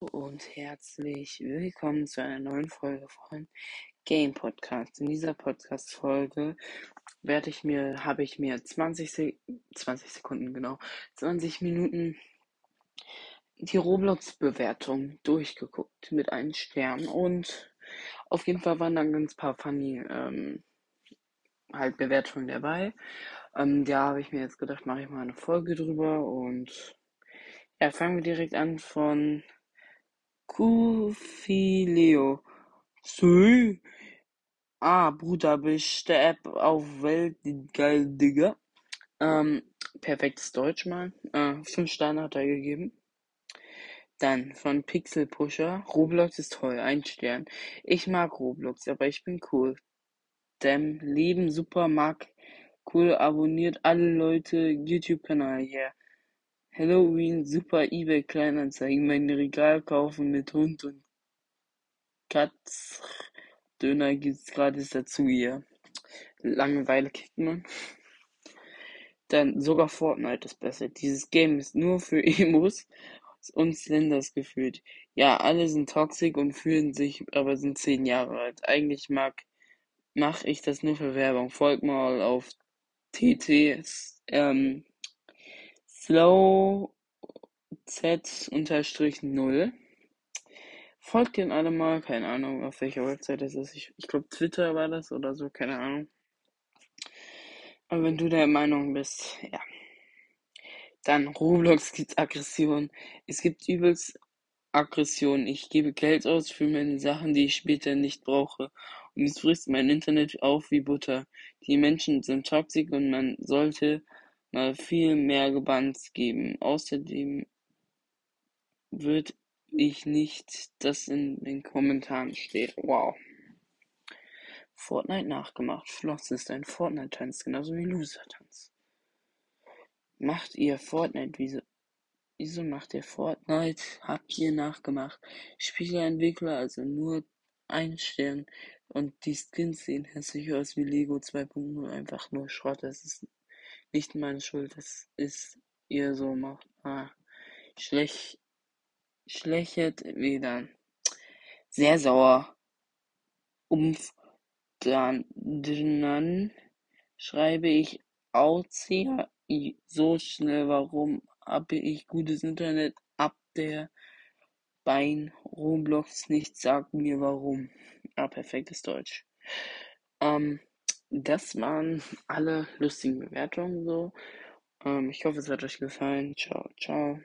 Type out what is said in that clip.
und herzlich willkommen zu einer neuen Folge von Game Podcast. In dieser Podcast Folge werde ich mir habe ich mir 20 Se 20 Sekunden genau 20 Minuten die Roblox Bewertung durchgeguckt mit einem Stern und auf jeden Fall waren dann ganz paar funny ähm, halt Bewertungen dabei. Ähm, da habe ich mir jetzt gedacht, mache ich mal eine Folge drüber und ja, fangen wir direkt an von Kufileo. Sö. Ah, Bruder, beste App auf Welt, geil, Digga. Ähm, perfektes Deutsch mal. Äh, fünf Sterne hat er gegeben. Dann von Pixel Pusher. Roblox ist toll, ein Stern. Ich mag Roblox, aber ich bin cool. Dem Leben super mag cool, abonniert alle Leute YouTube-Kanal, yeah. Halloween, super eBay Kleinanzeigen, mein Regal kaufen mit Hund und Katz. Döner gibt's gratis dazu hier. Langeweile kickt man. Dann sogar Fortnite ist besser. Dieses Game ist nur für Emos und Slenders gefühlt. Ja, alle sind toxisch und fühlen sich, aber sind zehn Jahre alt. Eigentlich mag, mach ich das nur für Werbung. Folgt mal auf TT, ähm, Slow Z unterstrich null. Folgt den alle mal, keine Ahnung, auf welcher Website das ist. Ich, ich glaube, Twitter war das oder so, keine Ahnung. Aber wenn du der Meinung bist, ja. Dann Roblox gibt Aggression. Es gibt übelst Aggression. Ich gebe Geld aus für meine Sachen, die ich später nicht brauche. Und es frisst mein Internet auf wie Butter. Die Menschen sind toxisch und man sollte viel mehr gebannt geben. Außerdem würde ich nicht, das in den Kommentaren steht. Wow. Fortnite nachgemacht. Floss ist ein Fortnite-Tanz, genauso wie Loser-Tanz. Macht ihr Fortnite? Wieso, wieso macht ihr Fortnite? Habt ihr nachgemacht? Spieleentwickler, also nur ein Stern. Und die Skins sehen hässlich aus wie Lego 2.0. Einfach nur Schrott. Das ist nicht meine Schuld. Das ist ihr so macht. Ah, schlecht. Schlechet wieder. Sehr sauer. Umf. Dann, dann schreibe ich Auzia so schnell. Warum habe ich gutes Internet ab der Bein Roblox nicht sagt mir warum. Ah, perfektes Deutsch. Ähm, das waren alle lustigen Bewertungen so. Ähm, ich hoffe, es hat euch gefallen. Ciao, ciao.